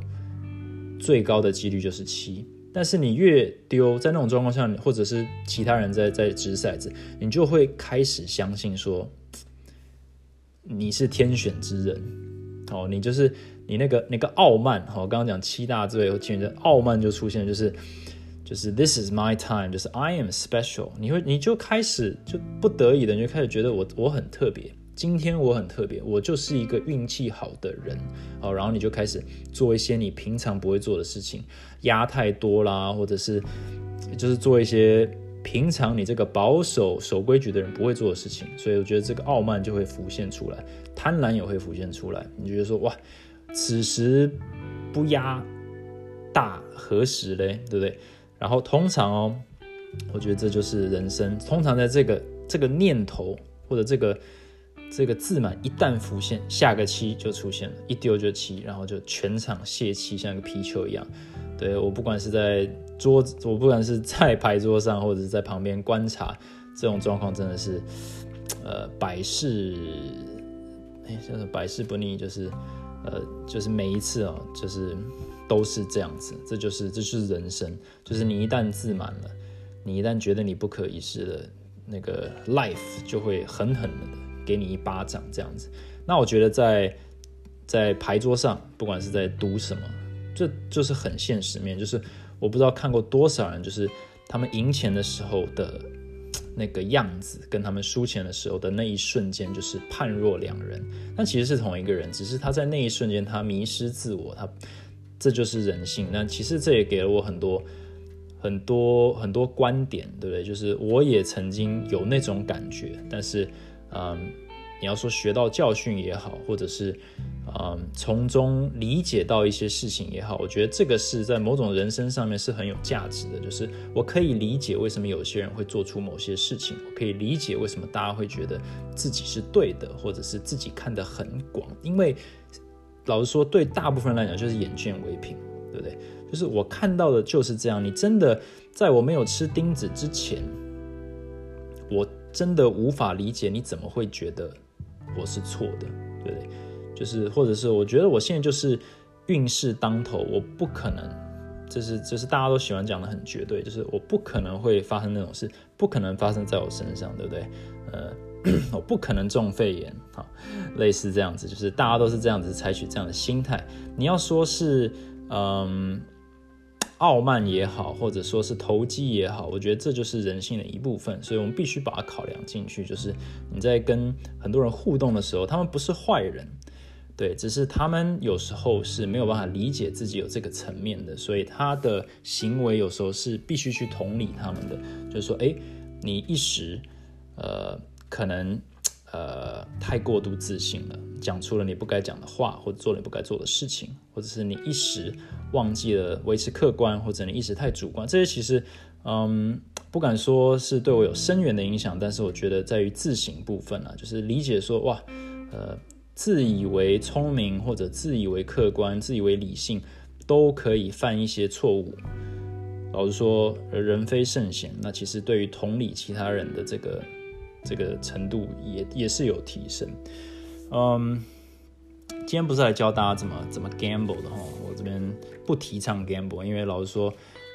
最高的几率就是七，但是你越丢，在那种状况下，或者是其他人在在掷骰子，你就会开始相信说你是天选之人，哦，你就是你那个那个傲慢，哈，刚刚讲七大罪和天选傲慢就出现，就是就是 This is my time，就是 I am special，你会你就开始就不得已的，你就开始觉得我我很特别。今天我很特别，我就是一个运气好的人，好，然后你就开始做一些你平常不会做的事情，压太多啦，或者是就是做一些平常你这个保守守规矩的人不会做的事情，所以我觉得这个傲慢就会浮现出来，贪婪也会浮现出来，你觉得说哇，此时不压大何时嘞，对不对？然后通常哦，我觉得这就是人生，通常在这个这个念头或者这个。这个自满一旦浮现，下个七就出现了，一丢就七，然后就全场泄气，像一个皮球一样。对我不管是在桌子，我不管是在牌桌上，或者是在旁边观察，这种状况真的是，呃，百试，哎，叫做百试不腻，就是，呃，就是每一次哦，就是都是这样子，这就是这就是人生，就是你一旦自满了，你一旦觉得你不可一世了，那个 life 就会狠狠的。给你一巴掌这样子，那我觉得在在牌桌上，不管是在赌什么，这就是很现实面，就是我不知道看过多少人，就是他们赢钱的时候的那个样子，跟他们输钱的时候的那一瞬间，就是判若两人。但其实是同一个人，只是他在那一瞬间他迷失自我，他这就是人性。那其实这也给了我很多很多很多观点，对不对？就是我也曾经有那种感觉，但是。嗯，你要说学到教训也好，或者是嗯从中理解到一些事情也好，我觉得这个是在某种人生上面是很有价值的。就是我可以理解为什么有些人会做出某些事情，我可以理解为什么大家会觉得自己是对的，或者是自己看得很广。因为老实说，对大部分人来讲，就是眼见为凭，对不对？就是我看到的就是这样。你真的在我没有吃钉子之前，我。真的无法理解你怎么会觉得我是错的，对不对？就是或者是我觉得我现在就是运势当头，我不可能，就是就是大家都喜欢讲的很绝对，就是我不可能会发生那种事，不可能发生在我身上，对不对？呃，我 不可能中肺炎，好，类似这样子，就是大家都是这样子采取这样的心态。你要说是，嗯。傲慢也好，或者说是投机也好，我觉得这就是人性的一部分，所以我们必须把它考量进去。就是你在跟很多人互动的时候，他们不是坏人，对，只是他们有时候是没有办法理解自己有这个层面的，所以他的行为有时候是必须去同理他们的。就是说，哎，你一时，呃，可能。呃，太过度自信了，讲出了你不该讲的话，或者做了你不该做的事情，或者是你一时忘记了维持客观，或者你一时太主观，这些其实，嗯，不敢说是对我有深远的影响，但是我觉得在于自省部分啊，就是理解说，哇，呃，自以为聪明或者自以为客观、自以为理性，都可以犯一些错误。老实说，人非圣贤，那其实对于同理其他人的这个。这个程度也也是有提升，嗯，今天不是来教大家怎么怎么 gamble 的哈，我这边不提倡 gamble，因为老实说，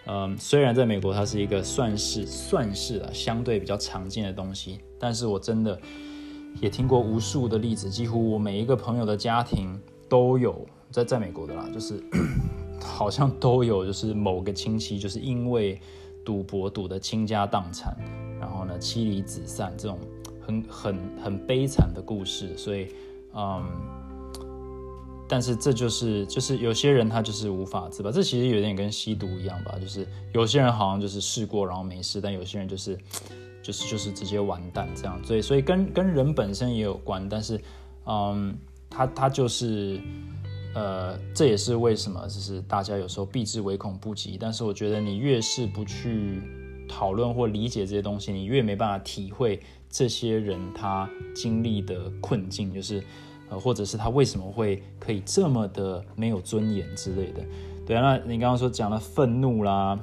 嗯，虽然在美国它是一个算是算是啊相对比较常见的东西，但是我真的也听过无数的例子，几乎我每一个朋友的家庭都有在在美国的啦，就是 好像都有，就是某个亲戚就是因为赌博赌的倾家荡产。妻离子散这种很很很悲惨的故事，所以，嗯，但是这就是就是有些人他就是无法自拔，这其实有点跟吸毒一样吧，就是有些人好像就是试过然后没事，但有些人就是就是就是直接完蛋这样，所以所以跟跟人本身也有关，但是，嗯，他他就是，呃，这也是为什么就是大家有时候避之唯恐不及，但是我觉得你越是不去。讨论或理解这些东西，你越没办法体会这些人他经历的困境，就是呃，或者是他为什么会可以这么的没有尊严之类的。对啊，那你刚刚说讲了愤怒啦，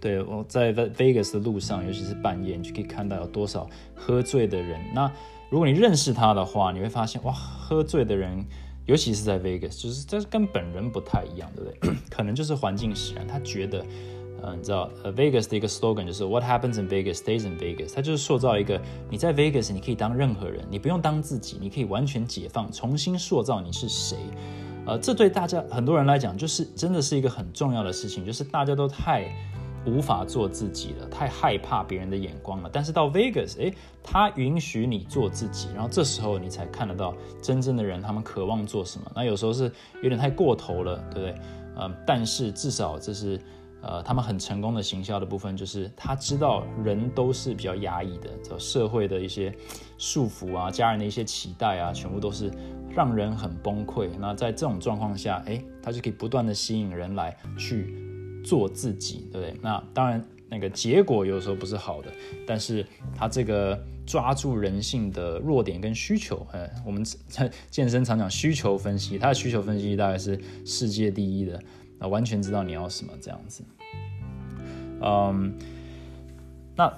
对我在 Vegas 的路上，尤其是半夜，你就可以看到有多少喝醉的人。那如果你认识他的话，你会发现哇，喝醉的人。尤其是在 Vegas，就是这跟本人不太一样，对不对？可能就是环境使然，他觉得，呃，你知道，呃，Vegas 的一个 slogan 就是 What happens in Vegas stays in Vegas，它就是塑造一个你在 Vegas 你可以当任何人，你不用当自己，你可以完全解放，重新塑造你是谁。呃，这对大家很多人来讲，就是真的是一个很重要的事情，就是大家都太。无法做自己了，太害怕别人的眼光了。但是到 Vegas，诶，他允许你做自己，然后这时候你才看得到真正的人，他们渴望做什么。那有时候是有点太过头了，对不对？嗯，但是至少这是呃他们很成功的行销的部分，就是他知道人都是比较压抑的，这社会的一些束缚啊，家人的一些期待啊，全部都是让人很崩溃。那在这种状况下，诶，他就可以不断的吸引人来去。做自己，对不对？那当然，那个结果有时候不是好的，但是他这个抓住人性的弱点跟需求，哎，我们在健身常讲需求分析，他的需求分析大概是世界第一的，那完全知道你要什么这样子。嗯，那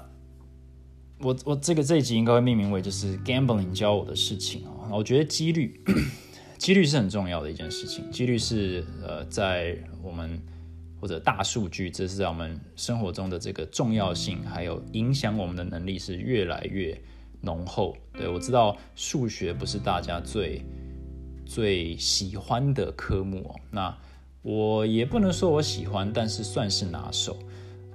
我我这个这一集应该会命名为就是 gambling 教我的事情啊，我觉得几率，几率是很重要的一件事情，几率是呃在我们。或者大数据，这是在我们生活中的这个重要性，还有影响我们的能力是越来越浓厚。对我知道数学不是大家最最喜欢的科目哦，那我也不能说我喜欢，但是算是拿手。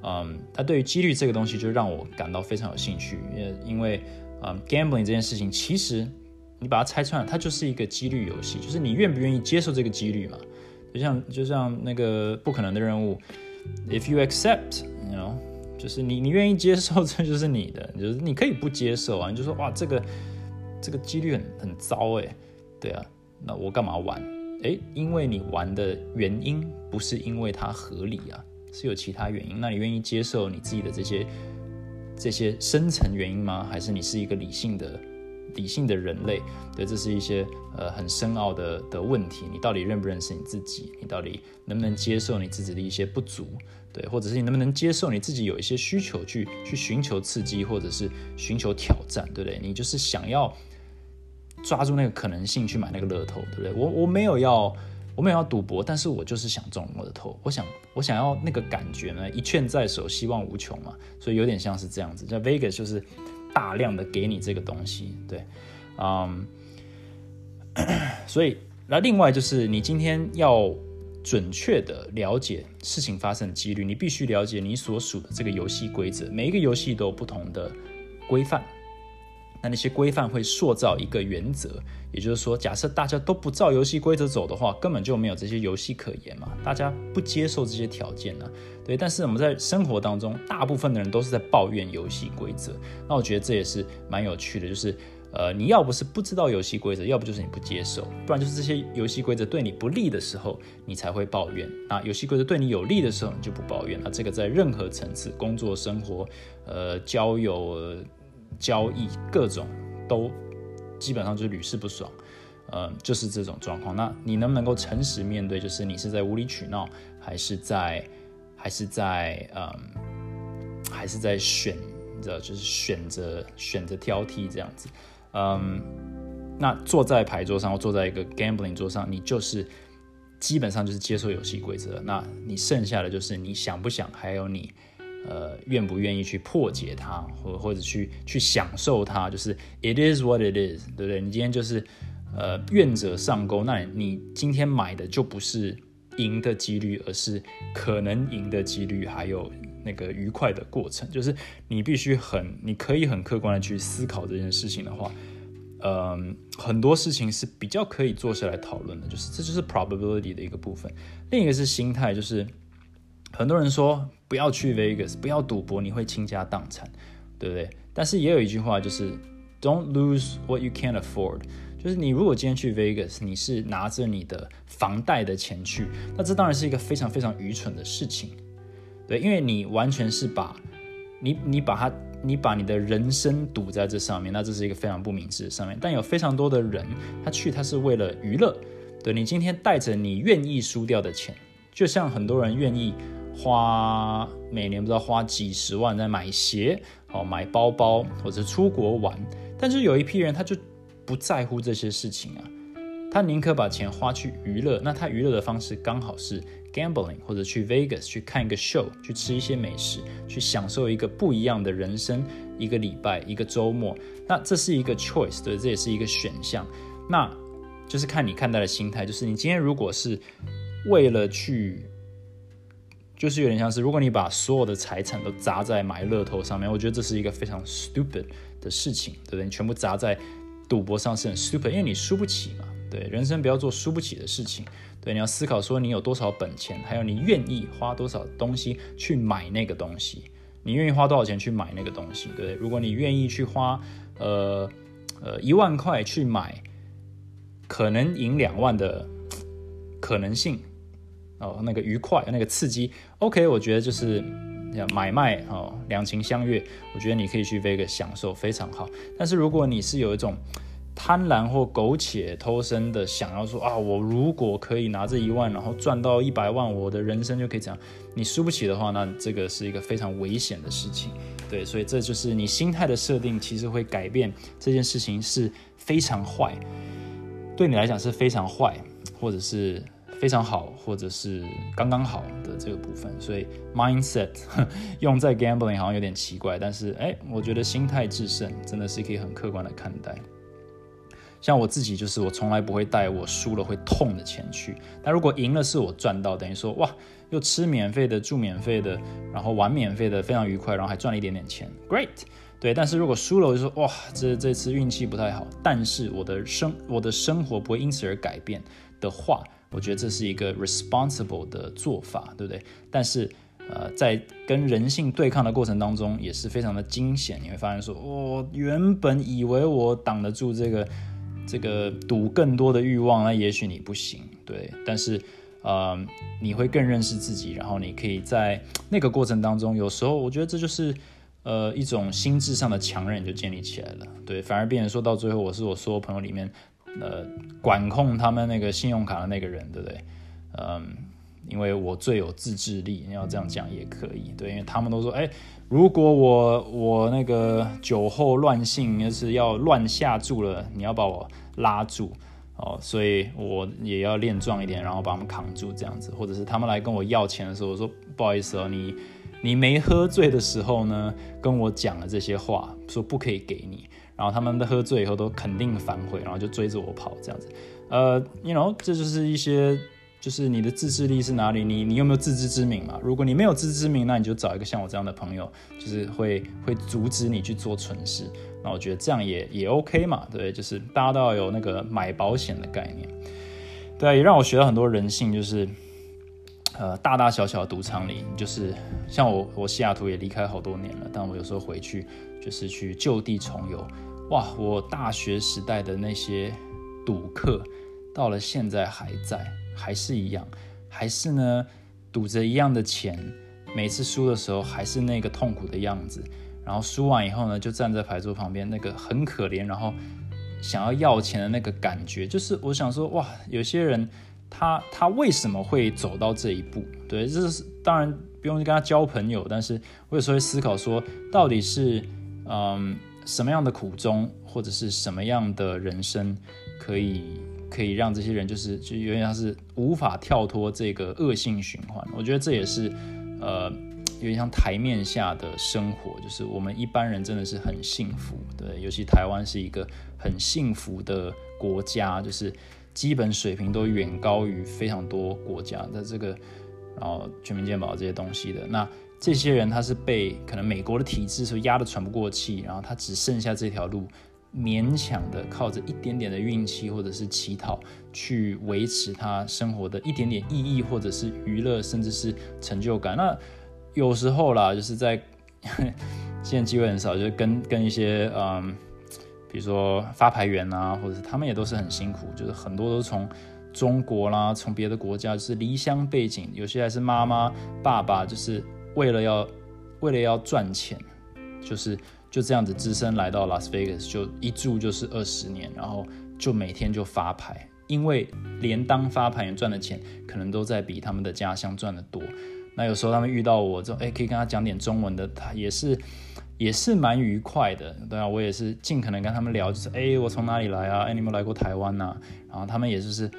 嗯，他对于几率这个东西就让我感到非常有兴趣，因为因为嗯，gambling 这件事情其实你把它拆穿了，它就是一个几率游戏，就是你愿不愿意接受这个几率嘛。就像就像那个不可能的任务，if you accept，you know，就是你你愿意接受，这就是你的，就是你可以不接受啊，你就说哇，这个这个几率很很糟哎，对啊，那我干嘛玩？哎，因为你玩的原因不是因为它合理啊，是有其他原因。那你愿意接受你自己的这些这些深层原因吗？还是你是一个理性的？理性的人类，对，这是一些呃很深奥的的问题。你到底认不认识你自己？你到底能不能接受你自己的一些不足？对，或者是你能不能接受你自己有一些需求去去寻求刺激，或者是寻求挑战，对不对？你就是想要抓住那个可能性去买那个乐透，对不对？我我没有要我没有要赌博，但是我就是想中乐透。我想我想要那个感觉呢，一券在手，希望无穷嘛。所以有点像是这样子，在 Vegas 就是。大量的给你这个东西，对，嗯，所以那另外就是你今天要准确的了解事情发生的几率，你必须了解你所属的这个游戏规则。每一个游戏都有不同的规范，那那些规范会塑造一个原则。也就是说，假设大家都不照游戏规则走的话，根本就没有这些游戏可言嘛。大家不接受这些条件呢，对。但是我们在生活当中，大部分的人都是在抱怨游戏规则。那我觉得这也是蛮有趣的，就是呃，你要不是不知道游戏规则，要不就是你不接受，不然就是这些游戏规则对你不利的时候，你才会抱怨。那游戏规则对你有利的时候，你就不抱怨。那这个在任何层次，工作、生活、呃，交友、交易各种都。基本上就是屡试不爽，嗯，就是这种状况。那你能不能够诚实面对？就是你是在无理取闹，还是在，还是在，嗯，还是在选，择，就是选择选择挑剔这样子，嗯。那坐在牌桌上，或坐在一个 gambling 桌上，你就是基本上就是接受游戏规则。那你剩下的就是你想不想，还有你。呃，愿不愿意去破解它，或或者去去享受它，就是 it is what it is，对不对？你今天就是呃愿者上钩，那你今天买的就不是赢的几率，而是可能赢的几率，还有那个愉快的过程。就是你必须很，你可以很客观的去思考这件事情的话，嗯，很多事情是比较可以坐下来讨论的。就是这就是 probability 的一个部分。另一个是心态，就是很多人说。不要去 Vegas，不要赌博，你会倾家荡产，对不对？但是也有一句话，就是 Don't lose what you can't afford，就是你如果今天去 Vegas，你是拿着你的房贷的钱去，那这当然是一个非常非常愚蠢的事情，对，因为你完全是把你你把它你把你的人生赌在这上面，那这是一个非常不明智的上面。但有非常多的人，他去他是为了娱乐，对你今天带着你愿意输掉的钱，就像很多人愿意。花每年不知道花几十万在买鞋，哦，买包包或者出国玩，但是有一批人他就不在乎这些事情啊，他宁可把钱花去娱乐，那他娱乐的方式刚好是 gambling，或者去 Vegas 去看一个 show，去吃一些美食，去享受一个不一样的人生，一个礼拜，一个周末。那这是一个 choice，对，这也是一个选项。那就是看你看待的心态，就是你今天如果是为了去，就是有点像是，如果你把所有的财产都砸在买乐透上面，我觉得这是一个非常 stupid 的事情，对不对？你全部砸在赌博上是很 stupid，因为你输不起嘛。对，人生不要做输不起的事情。对，你要思考说你有多少本钱，还有你愿意花多少东西去买那个东西，你愿意花多少钱去买那个东西？对不对，如果你愿意去花，呃呃一万块去买。可能赢两万的可能性哦，那个愉快，那个刺激，OK，我觉得就是买卖哦，两情相悦，我觉得你可以去 Vegas 享受非常好。但是如果你是有一种贪婪或苟且偷生的，想要说啊，我如果可以拿这一万，然后赚到一百万，我的人生就可以这样，你输不起的话，那这个是一个非常危险的事情。对，所以这就是你心态的设定，其实会改变这件事情是非常坏。对你来讲是非常坏，或者是非常好，或者是刚刚好的这个部分，所以 mindset 用在 gambling 好像有点奇怪，但是哎，我觉得心态制胜真的是可以很客观的看待。像我自己就是我从来不会带我输了会痛的钱去，但如果赢了是我赚到，等于说哇，又吃免费的，住免费的，然后玩免费的，非常愉快，然后还赚了一点点钱，great。对，但是如果输了，我就说哇，这这次运气不太好。但是我的生我的生活不会因此而改变的话，我觉得这是一个 responsible 的做法，对不对？但是呃，在跟人性对抗的过程当中，也是非常的惊险。你会发现说，我原本以为我挡得住这个这个赌更多的欲望，那也许你不行，对。但是呃，你会更认识自己，然后你可以在那个过程当中，有时候我觉得这就是。呃，一种心智上的强韧就建立起来了，对，反而变成说到最后，我是我所有朋友里面，呃，管控他们那个信用卡的那个人，对不对？嗯，因为我最有自制力，要这样讲也可以，对，因为他们都说，哎，如果我我那个酒后乱性，就是要乱下注了，你要把我拉住哦，所以我也要练壮一点，然后把他们扛住这样子，或者是他们来跟我要钱的时候，我说不好意思哦，你。你没喝醉的时候呢，跟我讲了这些话，说不可以给你，然后他们喝醉以后都肯定反悔，然后就追着我跑这样子。呃，you know，这就是一些，就是你的自制力是哪里？你你有没有自知之明嘛？如果你没有自知之明，那你就找一个像我这样的朋友，就是会会阻止你去做蠢事。那我觉得这样也也 OK 嘛，对，就是大家都要有那个买保险的概念。对啊，也让我学到很多人性，就是。呃，大大小小的赌场里，就是像我，我西雅图也离开好多年了，但我有时候回去就是去就地重游。哇，我大学时代的那些赌客，到了现在还在，还是一样，还是呢赌着一样的钱，每次输的时候还是那个痛苦的样子，然后输完以后呢，就站在牌桌旁边，那个很可怜，然后想要要钱的那个感觉，就是我想说，哇，有些人。他他为什么会走到这一步？对，这是当然不用跟他交朋友，但是我有时候会思考说，到底是嗯什么样的苦衷，或者是什么样的人生，可以可以让这些人就是就有点像是无法跳脱这个恶性循环。我觉得这也是呃有点像台面下的生活，就是我们一般人真的是很幸福，对，尤其台湾是一个很幸福的国家，就是。基本水平都远高于非常多国家的这个，然后全民健保这些东西的。那这些人他是被可能美国的体制所压得喘不过气，然后他只剩下这条路，勉强的靠着一点点的运气或者是乞讨去维持他生活的一点点意义，或者是娱乐，甚至是成就感。那有时候啦，就是在现在机会很少，就是跟跟一些嗯。比如说发牌员啊，或者是他们也都是很辛苦，就是很多都从中国啦，从别的国家，就是离乡背景，有些还是妈妈、爸爸，就是为了要为了要赚钱，就是就这样子只身来到拉斯维加斯，就一住就是二十年，然后就每天就发牌，因为连当发牌员赚的钱，可能都在比他们的家乡赚的多。那有时候他们遇到我之后，哎，可以跟他讲点中文的，他也是。也是蛮愉快的，对啊，我也是尽可能跟他们聊，就是哎，我从哪里来啊？哎，你们来过台湾呐？然后他们也就是，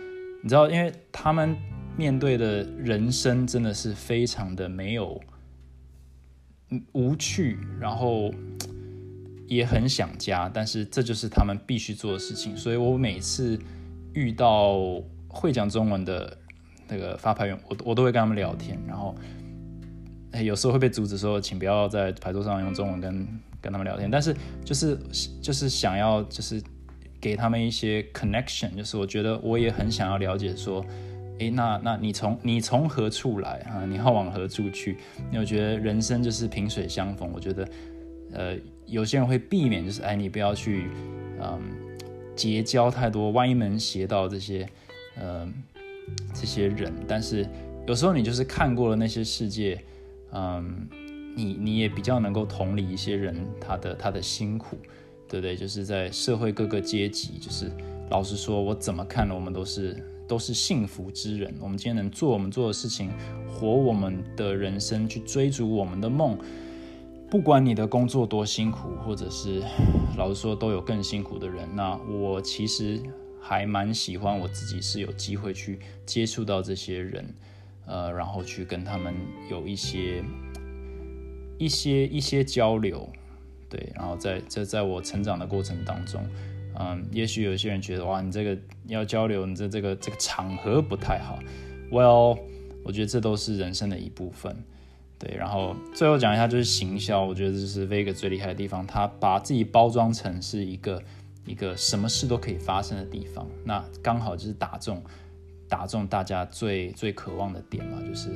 你知道，因为他们面对的人生真的是非常的没有无趣，然后也很想家，但是这就是他们必须做的事情。所以我每次遇到会讲中文的那个发牌员，我我都会跟他们聊天，然后。哎，有时候会被阻止说，请不要在牌桌上用中文跟跟他们聊天。但是就是就是想要就是给他们一些 connection，就是我觉得我也很想要了解说，哎，那那你从你从何处来啊？你要往何处去？因为我觉得人生就是萍水相逢。我觉得呃，有些人会避免，就是哎，你不要去嗯结交太多歪门邪道这些嗯这些人。但是有时候你就是看过了那些世界。嗯，你你也比较能够同理一些人他的他的辛苦，对不对？就是在社会各个阶级，就是老实说，我怎么看呢？我们都是都是幸福之人。我们今天能做我们做的事情，活我们的人生，去追逐我们的梦，不管你的工作多辛苦，或者是老实说都有更辛苦的人。那我其实还蛮喜欢我自己是有机会去接触到这些人。呃，然后去跟他们有一些一些一些交流，对，然后在在在我成长的过程当中，嗯，也许有些人觉得哇，你这个要交流，你这这个这个场合不太好。Well，我觉得这都是人生的一部分，对。然后最后讲一下就是行销，我觉得这是 Vega 最厉害的地方，他把自己包装成是一个一个什么事都可以发生的地方，那刚好就是打中。打中大家最最渴望的点嘛，就是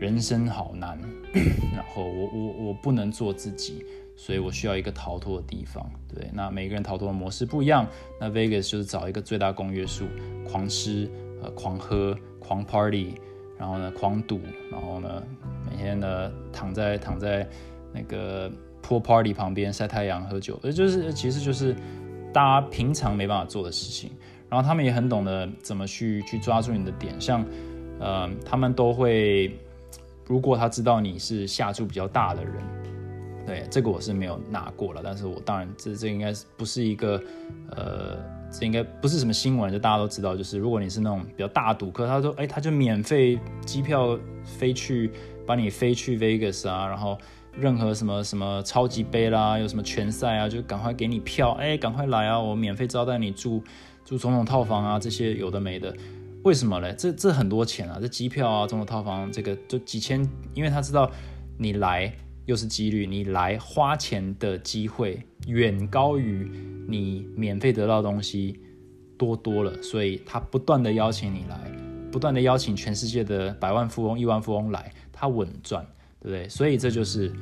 人生好难，然后我我我不能做自己，所以我需要一个逃脱的地方，对那每个人逃脱的模式不一样，那 Vegas 就是找一个最大公约数，狂吃呃狂喝狂 party，然后呢狂赌，然后呢每天呢躺在躺在那个 pool party 旁边晒太阳喝酒，呃就是其实就是大家平常没办法做的事情。然后他们也很懂得怎么去去抓住你的点，像，呃，他们都会，如果他知道你是下注比较大的人，对，这个我是没有拿过了，但是我当然这这应该是不是一个，呃，这应该不是什么新闻，就大家都知道，就是如果你是那种比较大赌客，他说，哎，他就免费机票飞去，把你飞去 Vegas 啊，然后任何什么什么超级杯啦，有什么拳赛啊，就赶快给你票，哎，赶快来啊，我免费招待你住。住总统套房啊，这些有的没的，为什么嘞？这这很多钱啊，这机票啊，总统套房这个就几千，因为他知道你来又是几率，你来花钱的机会远高于你免费得到东西多多了，所以他不断的邀请你来，不断的邀请全世界的百万富翁、亿万富翁来，他稳赚，对不对？所以这就是。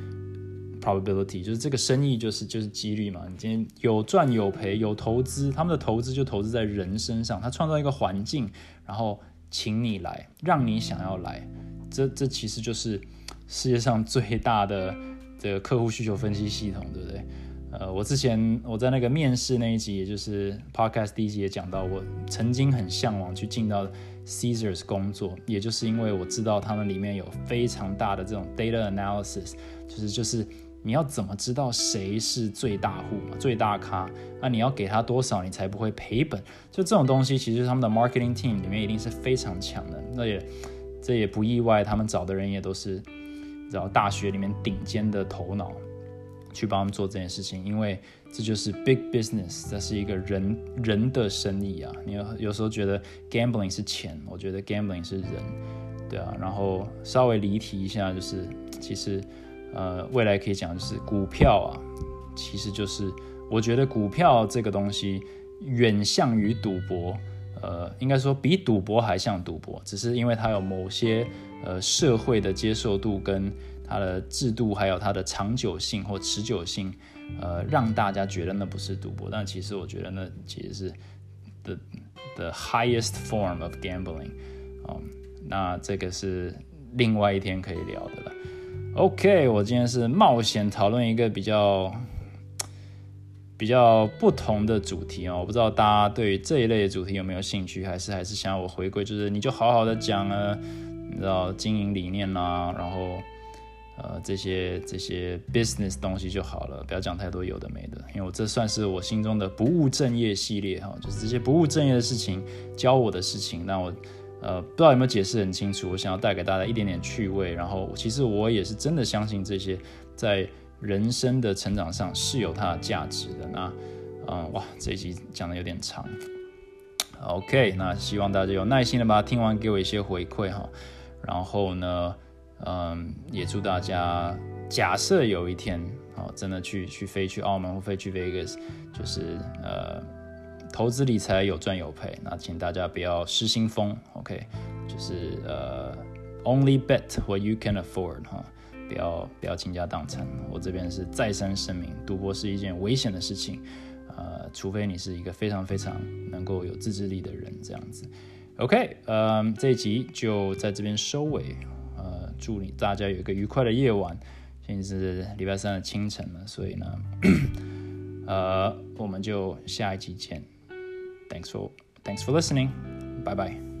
Probability 就是这个生意就是就是几率嘛，你今天有赚有赔有投资，他们的投资就投资在人身上，他创造一个环境，然后请你来，让你想要来，这这其实就是世界上最大的这个客户需求分析系统，对不对？呃，我之前我在那个面试那一集，也就是 podcast 第一集也讲到，我曾经很向往去进到 Caesars 工作，也就是因为我知道他们里面有非常大的这种 data analysis，就是就是。你要怎么知道谁是最大户嘛？最大咖？那你要给他多少，你才不会赔本？就这种东西，其实他们的 marketing team 里面一定是非常强的。那也这也不意外，他们找的人也都是，找大学里面顶尖的头脑去帮他们做这件事情，因为这就是 big business，这是一个人人的生意啊。你有有时候觉得 gambling 是钱，我觉得 gambling 是人，对啊。然后稍微离题一下，就是其实。呃，未来可以讲就是股票啊，其实就是我觉得股票这个东西远像于赌博，呃，应该说比赌博还像赌博，只是因为它有某些呃社会的接受度跟它的制度，还有它的长久性或持久性，呃，让大家觉得那不是赌博，但其实我觉得那其实是 the the highest form of gambling，那这个是另外一天可以聊的。OK，我今天是冒险讨论一个比较比较不同的主题哦，我不知道大家对于这一类的主题有没有兴趣，还是还是想要我回归，就是你就好好的讲啊，你知道经营理念啦，然后呃这些这些 business 东西就好了，不要讲太多有的没的，因为我这算是我心中的不务正业系列哈，就是这些不务正业的事情教我的事情，那我呃不知道有没有解释很清楚，我想要带给大家一点点趣味，然后其实我也是真的相信这些在人生的成长上是有它的价值的。那嗯哇，这一集讲的有点长。OK，那希望大家有耐心的把它听完，给我一些回馈哈。然后呢，嗯，也祝大家，假设有一天，哦，真的去去飞去澳门或飞去 Vegas，就是呃，投资理财有赚有赔，那请大家不要失心疯，OK，就是呃，Only bet what you can afford 哈，不要不要倾家荡产。我这边是再三声明，赌博是一件危险的事情。呃，除非你是一个非常非常能够有自制力的人，这样子。OK，呃，这一集就在这边收尾。呃，祝你大家有一个愉快的夜晚。现在是礼拜三的清晨了，所以呢，呃，我们就下一集见。Thanks for Thanks for listening，拜拜。